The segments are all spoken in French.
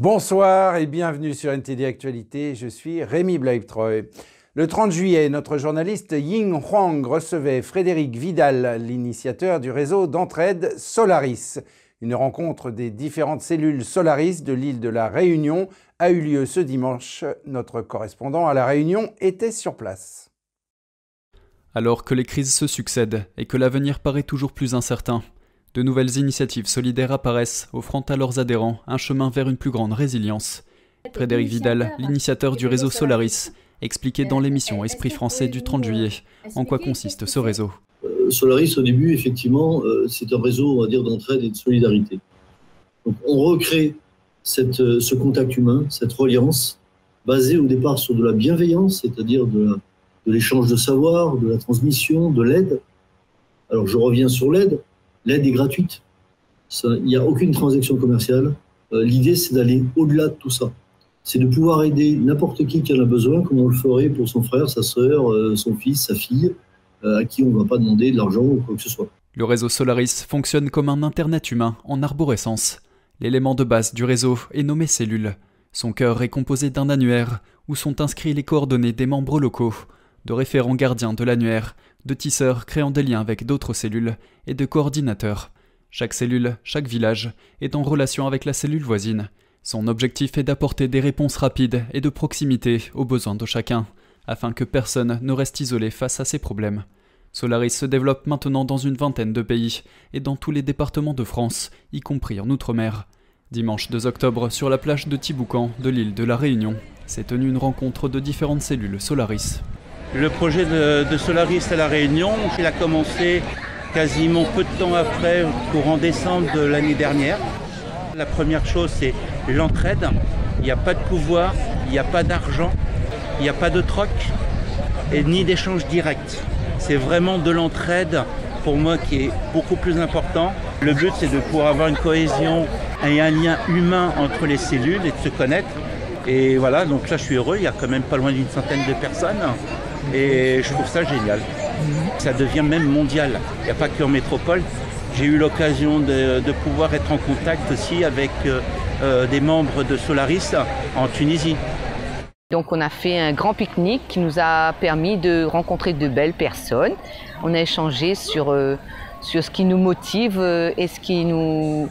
Bonsoir et bienvenue sur NTD Actualité. Je suis Rémi Blaibtreuil. Le 30 juillet, notre journaliste Ying Huang recevait Frédéric Vidal, l'initiateur du réseau d'entraide Solaris. Une rencontre des différentes cellules Solaris de l'île de la Réunion a eu lieu ce dimanche. Notre correspondant à la Réunion était sur place. Alors que les crises se succèdent et que l'avenir paraît toujours plus incertain, de nouvelles initiatives solidaires apparaissent, offrant à leurs adhérents un chemin vers une plus grande résilience. Frédéric Vidal, l'initiateur du réseau Solaris, expliquait dans l'émission Esprit français du 30 juillet en quoi consiste ce réseau. Euh, Solaris, au début, effectivement, euh, c'est un réseau, on va dire, d'entraide et de solidarité. On recrée euh, ce contact humain, cette reliance, basée au départ sur de la bienveillance, c'est-à-dire de, de l'échange de savoir, de la transmission, de l'aide. Alors, je reviens sur l'aide. L'aide est gratuite. Il n'y a aucune transaction commerciale. Euh, L'idée, c'est d'aller au-delà de tout ça. C'est de pouvoir aider n'importe qui qui en a besoin, comme on le ferait pour son frère, sa sœur, euh, son fils, sa fille, euh, à qui on ne va pas demander de l'argent ou quoi que ce soit. Le réseau Solaris fonctionne comme un Internet humain en arborescence. L'élément de base du réseau est nommé cellule. Son cœur est composé d'un annuaire où sont inscrits les coordonnées des membres locaux, de référents gardiens de l'annuaire, de tisseurs créant des liens avec d'autres cellules et de coordinateurs. Chaque cellule, chaque village est en relation avec la cellule voisine. Son objectif est d'apporter des réponses rapides et de proximité aux besoins de chacun, afin que personne ne reste isolé face à ces problèmes. Solaris se développe maintenant dans une vingtaine de pays et dans tous les départements de France, y compris en Outre-mer. Dimanche 2 octobre, sur la plage de Tiboucan de l'île de la Réunion, s'est tenue une rencontre de différentes cellules Solaris. Le projet de, Solaris à La Réunion, il a commencé quasiment peu de temps après, courant décembre de l'année dernière. La première chose, c'est l'entraide. Il n'y a pas de pouvoir, il n'y a pas d'argent, il n'y a pas de troc et ni d'échange direct. C'est vraiment de l'entraide pour moi qui est beaucoup plus important. Le but, c'est de pouvoir avoir une cohésion et un lien humain entre les cellules et de se connaître. Et voilà, donc là, je suis heureux. Il y a quand même pas loin d'une centaine de personnes. Et je trouve ça génial. Ça devient même mondial. Il n'y a pas qu'en métropole. J'ai eu l'occasion de, pouvoir être en contact aussi avec euh, des membres de Solaris en Tunisie. Donc on a fait un grand pique-nique qui nous a permis de rencontrer de belles personnes. On a échangé sur, euh, sur ce qui nous motive euh, et ce qui nous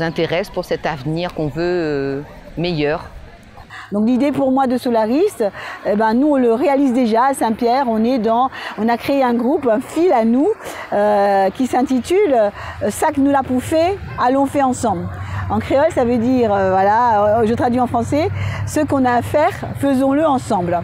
intéresse pour cet avenir qu'on veut euh, meilleur. Donc l'idée pour moi de Solaris, eh ben, nous on le réalise déjà à Saint-Pierre. On on a créé un groupe, un fil à nous, euh, qui s'intitule "Ça que nous l'a pouffé, allons faire ensemble". En créole, ça veut dire, euh, voilà, je traduis en français, ce qu'on a à faire, faisons-le ensemble.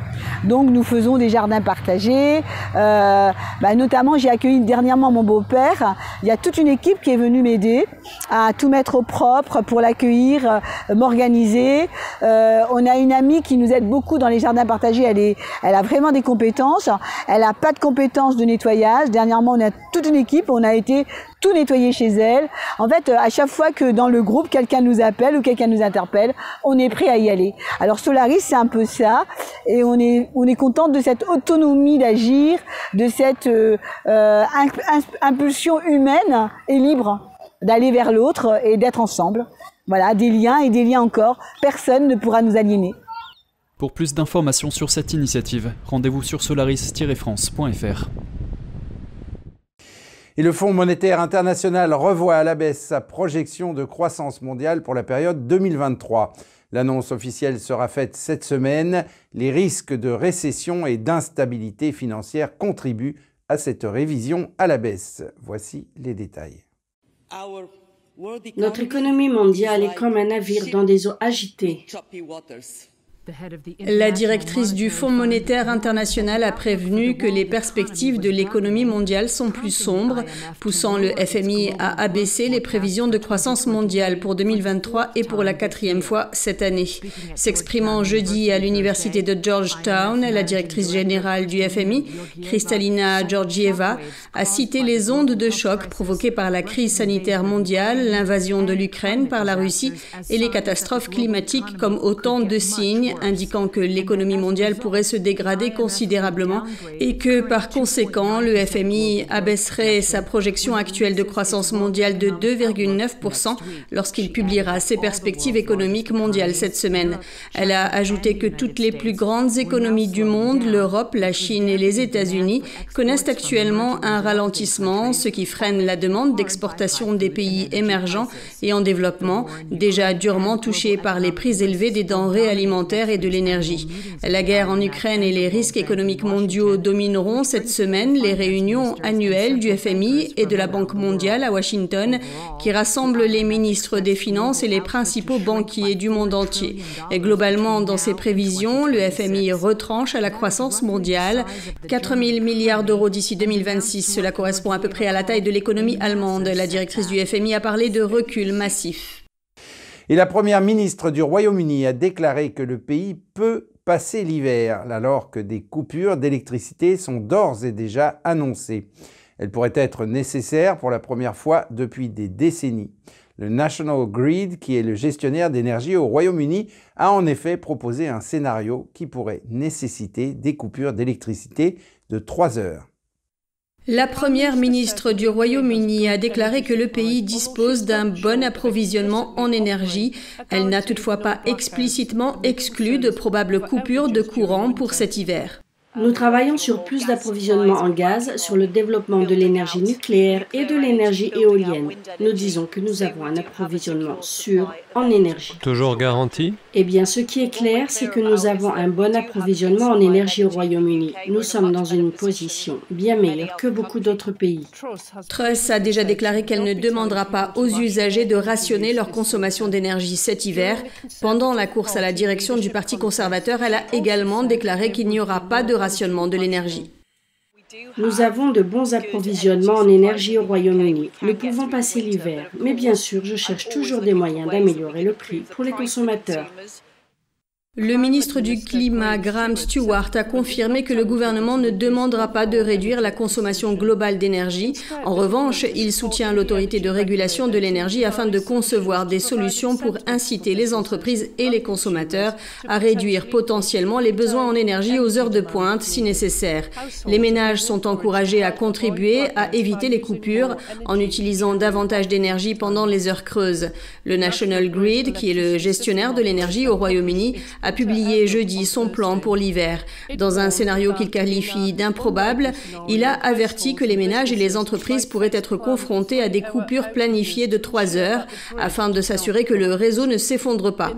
Donc nous faisons des jardins partagés. Euh, bah, notamment, j'ai accueilli dernièrement mon beau-père. Il y a toute une équipe qui est venue m'aider à tout mettre au propre pour l'accueillir, euh, m'organiser. Euh, on a une amie qui nous aide beaucoup dans les jardins partagés. Elle, est, elle a vraiment des compétences. Elle n'a pas de compétences de nettoyage. Dernièrement, on a toute une équipe. On a été tout nettoyer chez elle. En fait, à chaque fois que dans le groupe, quelqu'un nous appelle ou quelqu'un nous interpelle, on est prêt à y aller. Alors Solaris, c'est un peu ça. Et on est, on est content de cette autonomie d'agir, de cette euh, impulsion humaine et libre d'aller vers l'autre et d'être ensemble. Voilà, des liens et des liens encore. Personne ne pourra nous aliéner. Pour plus d'informations sur cette initiative, rendez-vous sur solaris-france.fr. Et le Fonds monétaire international revoit à la baisse sa projection de croissance mondiale pour la période 2023. L'annonce officielle sera faite cette semaine. Les risques de récession et d'instabilité financière contribuent à cette révision à la baisse. Voici les détails. Notre économie mondiale est comme un navire dans des eaux agitées. La directrice du Fonds monétaire international a prévenu que les perspectives de l'économie mondiale sont plus sombres, poussant le FMI à abaisser les prévisions de croissance mondiale pour 2023 et pour la quatrième fois cette année. S'exprimant jeudi à l'université de Georgetown, la directrice générale du FMI, Kristalina Georgieva, a cité les ondes de choc provoquées par la crise sanitaire mondiale, l'invasion de l'Ukraine par la Russie et les catastrophes climatiques comme autant de signes indiquant que l'économie mondiale pourrait se dégrader considérablement et que par conséquent le FMI abaisserait sa projection actuelle de croissance mondiale de 2,9% lorsqu'il publiera ses perspectives économiques mondiales cette semaine. Elle a ajouté que toutes les plus grandes économies du monde, l'Europe, la Chine et les États-Unis, connaissent actuellement un ralentissement, ce qui freine la demande d'exportation des pays émergents et en développement, déjà durement touchés par les prix élevés des denrées alimentaires et de l'énergie. La guerre en Ukraine et les risques économiques mondiaux domineront cette semaine les réunions annuelles du FMI et de la Banque mondiale à Washington qui rassemblent les ministres des Finances et les principaux banquiers du monde entier. Et globalement, dans ses prévisions, le FMI retranche à la croissance mondiale 4 000 milliards d'euros d'ici 2026. Cela correspond à peu près à la taille de l'économie allemande. La directrice du FMI a parlé de recul massif. Et la première ministre du Royaume-Uni a déclaré que le pays peut passer l'hiver, alors que des coupures d'électricité sont d'ores et déjà annoncées. Elles pourraient être nécessaires pour la première fois depuis des décennies. Le National Grid, qui est le gestionnaire d'énergie au Royaume-Uni, a en effet proposé un scénario qui pourrait nécessiter des coupures d'électricité de 3 heures. La première ministre du Royaume-Uni a déclaré que le pays dispose d'un bon approvisionnement en énergie. Elle n'a toutefois pas explicitement exclu de probables coupures de courant pour cet hiver. Nous travaillons sur plus d'approvisionnement en gaz, sur le développement de l'énergie nucléaire et de l'énergie éolienne. Nous disons que nous avons un approvisionnement sûr en énergie. Toujours garanti? Eh bien, ce qui est clair, c'est que nous avons un bon approvisionnement en énergie au Royaume-Uni. Nous sommes dans une position bien meilleure que beaucoup d'autres pays. Truss a déjà déclaré qu'elle ne demandera pas aux usagers de rationner leur consommation d'énergie cet hiver. Pendant la course à la direction du Parti conservateur, elle a également déclaré qu'il n'y aura pas de Nous avons de bons approvisionnements en énergie au Royaume-Uni. Nous pouvons passer l'hiver, mais bien sûr, je cherche toujours des moyens d'améliorer le prix pour les consommateurs. Le ministre du Climat, Graham Stewart, a confirmé que le gouvernement ne demandera pas de réduire la consommation globale d'énergie. En revanche, il soutient l'autorité de régulation de l'énergie afin de concevoir des solutions pour inciter les entreprises et les consommateurs à réduire potentiellement les besoins en énergie aux heures de pointe si nécessaire. Les ménages sont encouragés à contribuer à éviter les coupures en utilisant davantage d'énergie pendant les heures creuses. Le National Grid, qui est le gestionnaire de l'énergie au Royaume-Uni, a publié jeudi son plan pour l'hiver. Dans un scénario qu'il qualifie d'improbable, il a averti que les ménages et les entreprises pourraient être confrontés à des coupures planifiées de trois heures afin de s'assurer que le réseau ne s'effondre pas.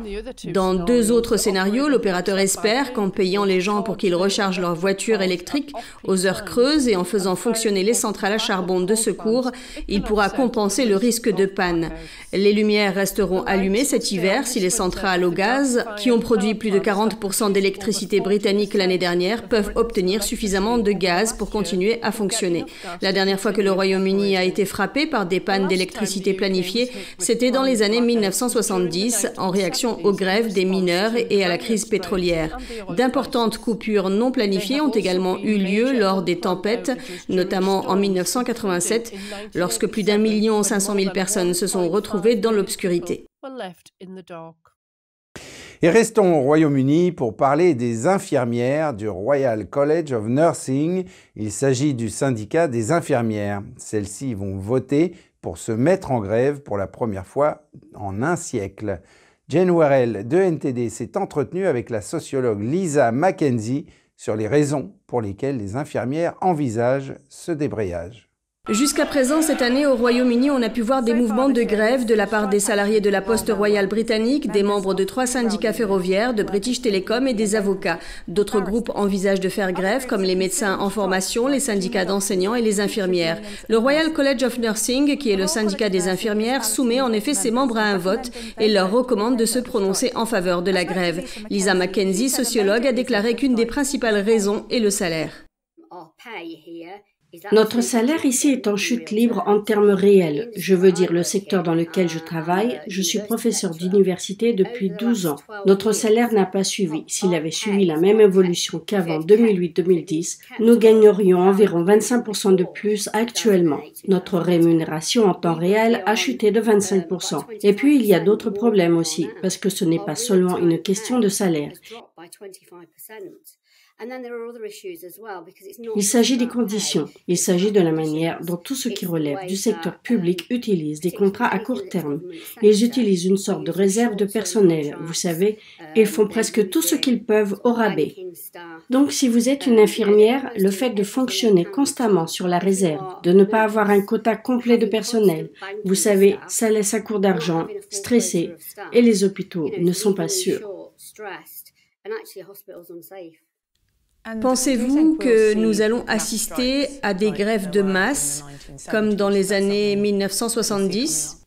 Dans deux autres scénarios, l'opérateur espère qu'en payant les gens pour qu'ils rechargent leur voiture électrique aux heures creuses et en faisant fonctionner les centrales à charbon de secours, il pourra compenser le risque de panne. Les lumières resteront allumées cet hiver si les centrales au gaz, qui ont produit plus de 40% d'électricité britannique l'année dernière peuvent obtenir suffisamment de gaz pour continuer à fonctionner. La dernière fois que le Royaume-Uni a été frappé par des pannes d'électricité planifiées, c'était dans les années 1970 en réaction aux grèves des mineurs et à la crise pétrolière. D'importantes coupures non planifiées ont également eu lieu lors des tempêtes, notamment en 1987, lorsque plus d'un million cinq cent mille personnes se sont retrouvées dans l'obscurité. Et restons au Royaume-Uni pour parler des infirmières du Royal College of Nursing. Il s'agit du syndicat des infirmières. Celles-ci vont voter pour se mettre en grève pour la première fois en un siècle. Jane Warrell de NTD s'est entretenue avec la sociologue Lisa Mackenzie sur les raisons pour lesquelles les infirmières envisagent ce débrayage. Jusqu'à présent, cette année, au Royaume-Uni, on a pu voir des mouvements de grève de la part des salariés de la Poste royale britannique, des membres de trois syndicats ferroviaires, de British Telecom et des avocats. D'autres groupes envisagent de faire grève, comme les médecins en formation, les syndicats d'enseignants et les infirmières. Le Royal College of Nursing, qui est le syndicat des infirmières, soumet en effet ses membres à un vote et leur recommande de se prononcer en faveur de la grève. Lisa Mackenzie, sociologue, a déclaré qu'une des principales raisons est le salaire. Notre salaire ici est en chute libre en termes réels. Je veux dire le secteur dans lequel je travaille. Je suis professeur d'université depuis 12 ans. Notre salaire n'a pas suivi. S'il avait suivi la même évolution qu'avant 2008-2010, nous gagnerions environ 25% de plus actuellement. Notre rémunération en temps réel a chuté de 25%. Et puis, il y a d'autres problèmes aussi, parce que ce n'est pas seulement une question de salaire. Il s'agit des conditions. Il s'agit de la manière dont tout ce qui relève du secteur public utilise des contrats à court terme. Ils utilisent une sorte de réserve de personnel. Vous savez, ils font presque tout ce qu'ils peuvent au rabais. Donc, si vous êtes une infirmière, le fait de fonctionner constamment sur la réserve, de ne pas avoir un quota complet de personnel, vous savez, ça laisse un court d'argent, stressé, et les hôpitaux ne sont pas sûrs. Pensez-vous que nous allons assister à des grèves de masse comme dans les années 1970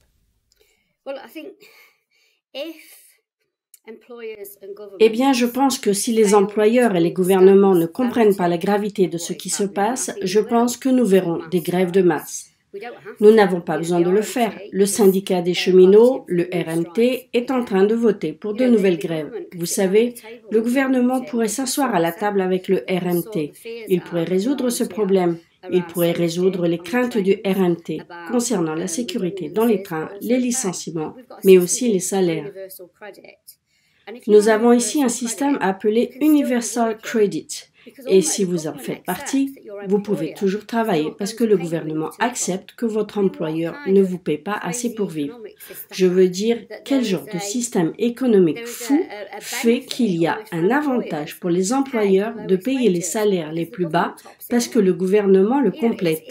eh bien, je pense que si les employeurs et les gouvernements ne comprennent pas la gravité de ce qui se passe, je pense que nous verrons des grèves de masse. Nous n'avons pas besoin de le faire. Le syndicat des cheminots, le RMT, est en train de voter pour de nouvelles grèves. Vous savez, le gouvernement pourrait s'asseoir à la table avec le RMT. Il pourrait résoudre ce problème. Il pourrait résoudre les craintes du RMT concernant la sécurité dans les trains, les licenciements, mais aussi les salaires. Nous avons ici un système appelé Universal Credit. Et si vous en faites partie, vous pouvez toujours travailler parce que le gouvernement accepte que votre employeur ne vous paie pas assez pour vivre. Je veux dire, quel genre de système économique fou fait qu'il y a un avantage pour les employeurs de payer les salaires les plus bas parce que le gouvernement le complète.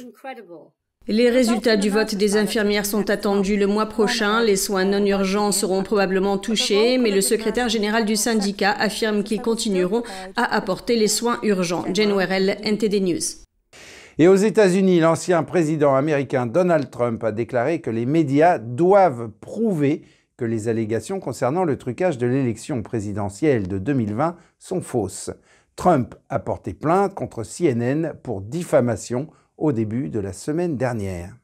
Les résultats du vote des infirmières sont attendus le mois prochain. Les soins non urgents seront probablement touchés, mais le secrétaire général du syndicat affirme qu'ils continueront à apporter les soins urgents. Jane Werrell, NTD News. Et aux États-Unis, l'ancien président américain Donald Trump a déclaré que les médias doivent prouver que les allégations concernant le trucage de l'élection présidentielle de 2020 sont fausses. Trump a porté plainte contre CNN pour diffamation au début de la semaine dernière.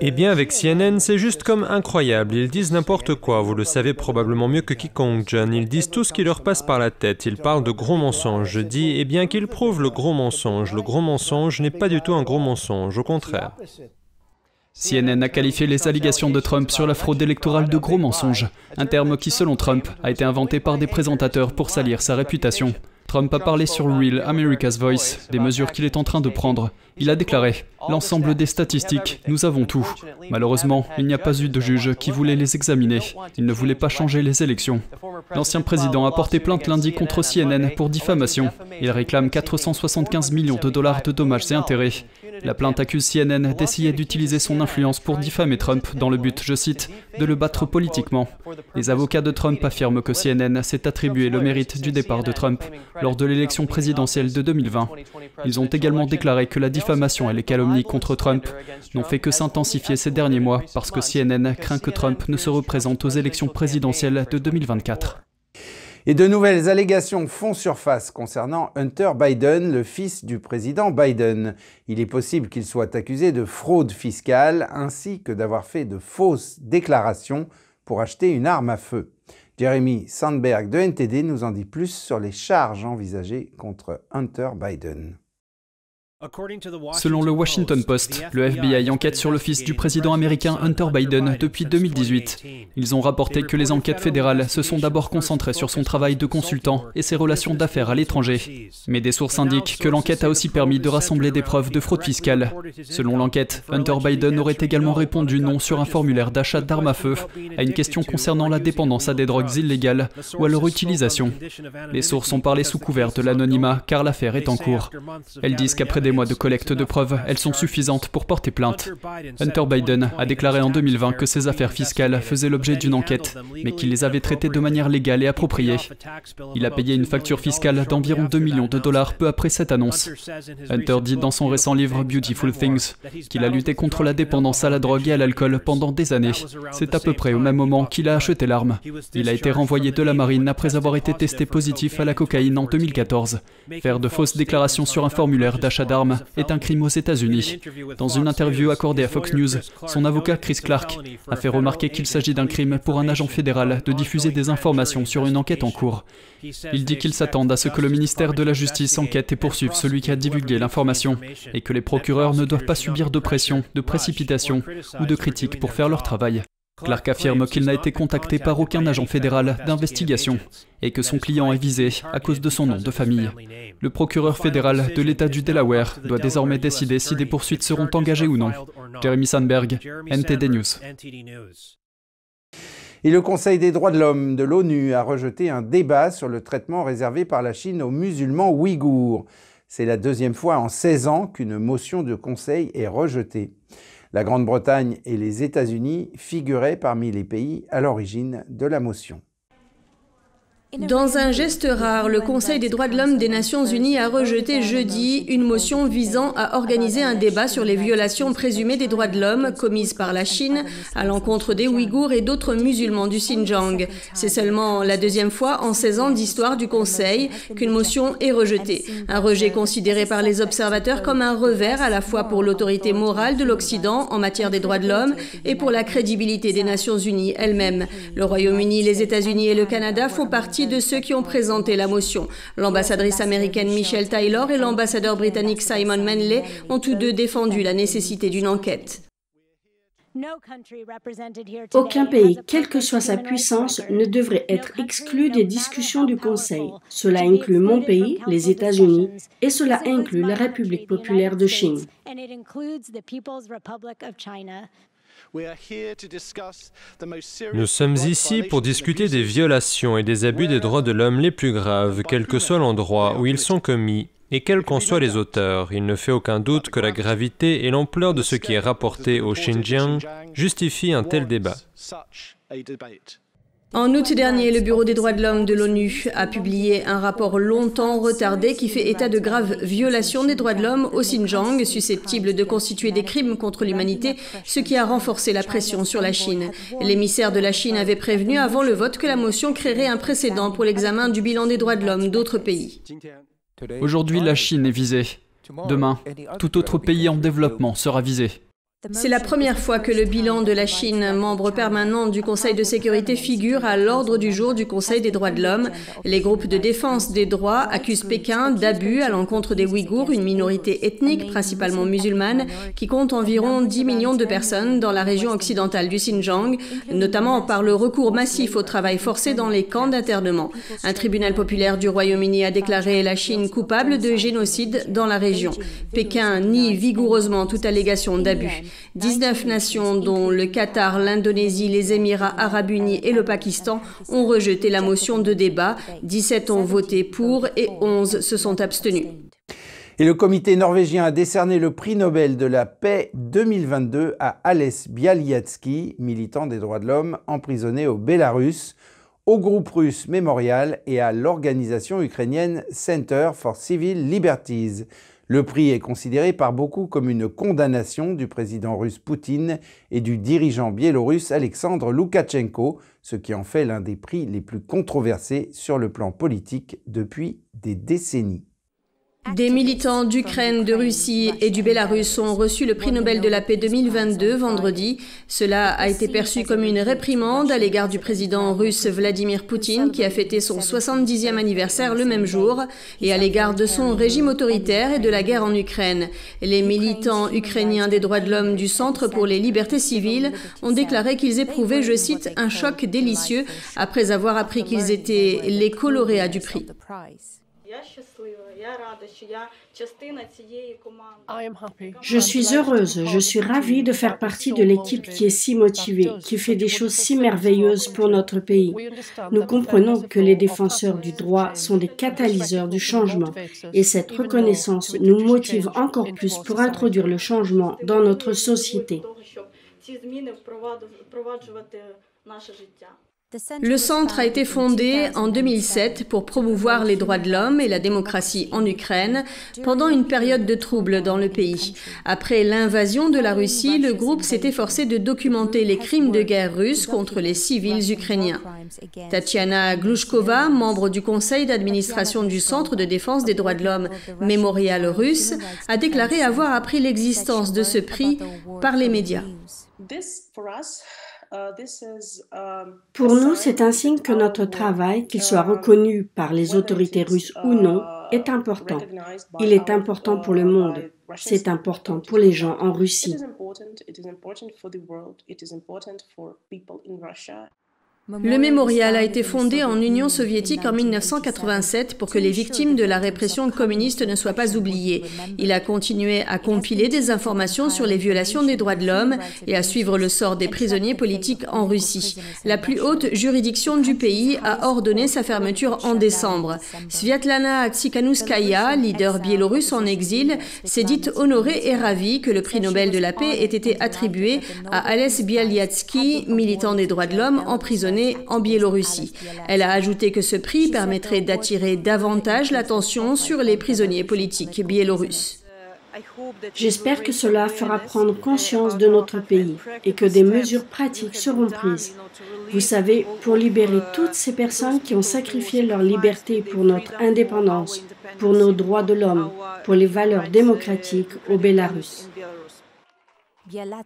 Eh bien, avec CNN, c'est juste comme incroyable. Ils disent n'importe quoi. Vous le savez probablement mieux que quiconque, John. Ils disent tout ce qui leur passe par la tête. Ils parlent de gros mensonges. Je dis, eh bien, qu'ils prouvent le gros mensonge. Le gros mensonge n'est pas du tout un gros mensonge, au contraire. CNN a qualifié les allégations de Trump sur la fraude électorale de gros mensonges, un terme qui, selon Trump, a été inventé par des présentateurs pour salir sa réputation. Trump a parlé sur Real America's Voice des mesures qu'il est en train de prendre. Il a déclaré L'ensemble des statistiques, nous avons tout. Malheureusement, il n'y a pas eu de juge qui voulait les examiner. Il ne voulait pas changer les élections. L'ancien président a porté plainte lundi contre CNN pour diffamation. Il réclame 475 millions de dollars de dommages et intérêts. La plainte accuse CNN d'essayer d'utiliser son influence pour diffamer Trump dans le but, je cite, de le battre politiquement. Les avocats de Trump affirment que CNN s'est attribué le mérite du départ de Trump lors de l'élection présidentielle de 2020. Ils ont également déclaré que la diffamation et les calomnies contre Trump n'ont fait que s'intensifier ces derniers mois parce que CNN craint que Trump ne se représente aux élections présidentielles de 2024. Et de nouvelles allégations font surface concernant Hunter Biden, le fils du président Biden. Il est possible qu'il soit accusé de fraude fiscale ainsi que d'avoir fait de fausses déclarations pour acheter une arme à feu. Jeremy Sandberg de NTD nous en dit plus sur les charges envisagées contre Hunter Biden. Selon le Washington Post, le FBI enquête sur le fils du président américain Hunter Biden depuis 2018. Ils ont rapporté que les enquêtes fédérales se sont d'abord concentrées sur son travail de consultant et ses relations d'affaires à l'étranger. Mais des sources indiquent que l'enquête a aussi permis de rassembler des preuves de fraude fiscale. Selon l'enquête, Hunter Biden aurait également répondu non sur un formulaire d'achat d'armes à feu à une question concernant la dépendance à des drogues illégales ou à leur utilisation. Les sources ont parlé sous couvert de l'anonymat car l'affaire est en cours. Elles disent qu'après des mois de collecte de preuves, elles sont suffisantes pour porter plainte. Hunter Biden a déclaré en 2020 que ses affaires fiscales faisaient l'objet d'une enquête, mais qu'il les avait traitées de manière légale et appropriée. Il a payé une facture fiscale d'environ 2 millions de dollars peu après cette annonce. Hunter dit dans son récent livre Beautiful Things qu'il a lutté contre la dépendance à la drogue et à l'alcool pendant des années. C'est à peu près au même moment qu'il a acheté l'arme. Il a été renvoyé de la marine après avoir été testé positif à la cocaïne en 2014. Faire de fausses déclarations sur un formulaire d'achat d'armes est un crime aux États-Unis. Dans une interview accordée à Fox News, son avocat Chris Clark a fait remarquer qu'il s'agit d'un crime pour un agent fédéral de diffuser des informations sur une enquête en cours. Il dit qu'il s'attend à ce que le ministère de la Justice enquête et poursuive celui qui a divulgué l'information et que les procureurs ne doivent pas subir de pression, de précipitation ou de critiques pour faire leur travail. Clark affirme qu'il n'a été contacté par aucun agent fédéral d'investigation et que son client est visé à cause de son nom de famille. Le procureur fédéral de l'État du Delaware doit désormais décider si des poursuites seront engagées ou non. Jeremy Sandberg, NTD News. Et le Conseil des droits de l'homme de l'ONU a rejeté un débat sur le traitement réservé par la Chine aux musulmans ouïghours. C'est la deuxième fois en 16 ans qu'une motion de Conseil est rejetée. La Grande-Bretagne et les États-Unis figuraient parmi les pays à l'origine de la motion. Dans un geste rare, le Conseil des droits de l'homme des Nations Unies a rejeté jeudi une motion visant à organiser un débat sur les violations présumées des droits de l'homme commises par la Chine à l'encontre des Ouïghours et d'autres musulmans du Xinjiang. C'est seulement la deuxième fois en 16 ans d'histoire du Conseil qu'une motion est rejetée. Un rejet considéré par les observateurs comme un revers à la fois pour l'autorité morale de l'Occident en matière des droits de l'homme et pour la crédibilité des Nations Unies elles-mêmes. Le Royaume-Uni, les États-Unis et le Canada font partie de ceux qui ont présenté la motion. L'ambassadrice américaine Michelle Taylor et l'ambassadeur britannique Simon Manley ont tous deux défendu la nécessité d'une enquête. Aucun pays, quelle que soit sa puissance, ne devrait être exclu des discussions du Conseil. Cela inclut mon pays, les États-Unis, et cela inclut la République populaire de Chine. Nous sommes ici pour discuter des violations et des abus des droits de l'homme les plus graves, quel que soit l'endroit où ils sont commis, et quels qu'en soient les auteurs. Il ne fait aucun doute que la gravité et l'ampleur de ce qui est rapporté au Xinjiang justifient un tel débat. En août dernier, le Bureau des droits de l'homme de l'ONU a publié un rapport longtemps retardé qui fait état de graves violations des droits de l'homme au Xinjiang, susceptibles de constituer des crimes contre l'humanité, ce qui a renforcé la pression sur la Chine. L'émissaire de la Chine avait prévenu avant le vote que la motion créerait un précédent pour l'examen du bilan des droits de l'homme d'autres pays. Aujourd'hui, la Chine est visée. Demain, tout autre pays en développement sera visé. C'est la première fois que le bilan de la Chine, membre permanent du Conseil de sécurité, figure à l'ordre du jour du Conseil des droits de l'homme. Les groupes de défense des droits accusent Pékin d'abus à l'encontre des Ouïghours, une minorité ethnique principalement musulmane qui compte environ 10 millions de personnes dans la région occidentale du Xinjiang, notamment par le recours massif au travail forcé dans les camps d'internement. Un tribunal populaire du Royaume-Uni a déclaré la Chine coupable de génocide dans la région. Pékin nie vigoureusement toute allégation d'abus. 19 nations, dont le Qatar, l'Indonésie, les Émirats arabes unis et le Pakistan, ont rejeté la motion de débat. 17 ont voté pour et 11 se sont abstenus. Et le comité norvégien a décerné le prix Nobel de la paix 2022 à Ales Bialyatsky, militant des droits de l'homme emprisonné au Bélarus, au groupe russe Mémorial et à l'organisation ukrainienne Center for Civil Liberties. Le prix est considéré par beaucoup comme une condamnation du président russe Poutine et du dirigeant biélorusse Alexandre Loukachenko, ce qui en fait l'un des prix les plus controversés sur le plan politique depuis des décennies. Des militants d'Ukraine, de Russie et du Bélarus ont reçu le prix Nobel de la paix 2022 vendredi. Cela a été perçu comme une réprimande à l'égard du président russe Vladimir Poutine qui a fêté son 70e anniversaire le même jour et à l'égard de son régime autoritaire et de la guerre en Ukraine. Les militants ukrainiens des droits de l'homme du Centre pour les libertés civiles ont déclaré qu'ils éprouvaient, je cite, un choc délicieux après avoir appris qu'ils étaient les coloréats du prix. Je suis heureuse, je suis ravie de faire partie de l'équipe qui est si motivée, qui fait des choses si merveilleuses pour notre pays. Nous comprenons que les défenseurs du droit sont des catalyseurs du changement et cette reconnaissance nous motive encore plus pour introduire le changement dans notre société. Le centre a été fondé en 2007 pour promouvoir les droits de l'homme et la démocratie en Ukraine pendant une période de troubles dans le pays. Après l'invasion de la Russie, le groupe s'est efforcé de documenter les crimes de guerre russes contre les civils ukrainiens. Tatiana Glushkova, membre du conseil d'administration du Centre de défense des droits de l'homme Mémorial russe, a déclaré avoir appris l'existence de ce prix par les médias. Pour nous, c'est un signe que notre travail, qu'il soit reconnu par les autorités russes ou non, est important. Il est important pour le monde. C'est important pour les gens en Russie. Le mémorial a été fondé en Union soviétique en 1987 pour que les victimes de la répression communiste ne soient pas oubliées. Il a continué à compiler des informations sur les violations des droits de l'homme et à suivre le sort des prisonniers politiques en Russie. La plus haute juridiction du pays a ordonné sa fermeture en décembre. Sviatlana Tsikhanouskaya, leader biélorusse en exil, s'est dite honorée et ravie que le prix Nobel de la paix ait été attribué à Ales Bialyatsky, militant des droits de l'homme emprisonné en Biélorussie. Elle a ajouté que ce prix permettrait d'attirer davantage l'attention sur les prisonniers politiques biélorusses. J'espère que cela fera prendre conscience de notre pays et que des mesures pratiques seront prises. Vous savez, pour libérer toutes ces personnes qui ont sacrifié leur liberté pour notre indépendance, pour nos droits de l'homme, pour les valeurs démocratiques au Bélarus.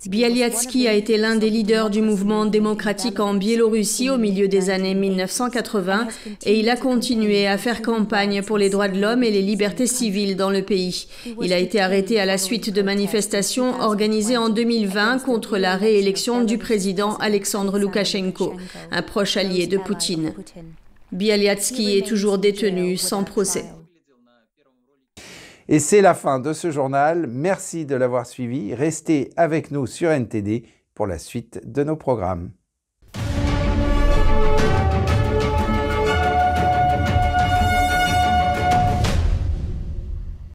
Bialyatsky a été l'un des leaders du mouvement démocratique en Biélorussie au milieu des années 1980 et il a continué à faire campagne pour les droits de l'homme et les libertés civiles dans le pays. Il a été arrêté à la suite de manifestations organisées en 2020 contre la réélection du président Alexandre Loukachenko, un proche allié de Poutine. Bialyatsky est toujours détenu sans procès. Et c'est la fin de ce journal. Merci de l'avoir suivi. Restez avec nous sur NTD pour la suite de nos programmes.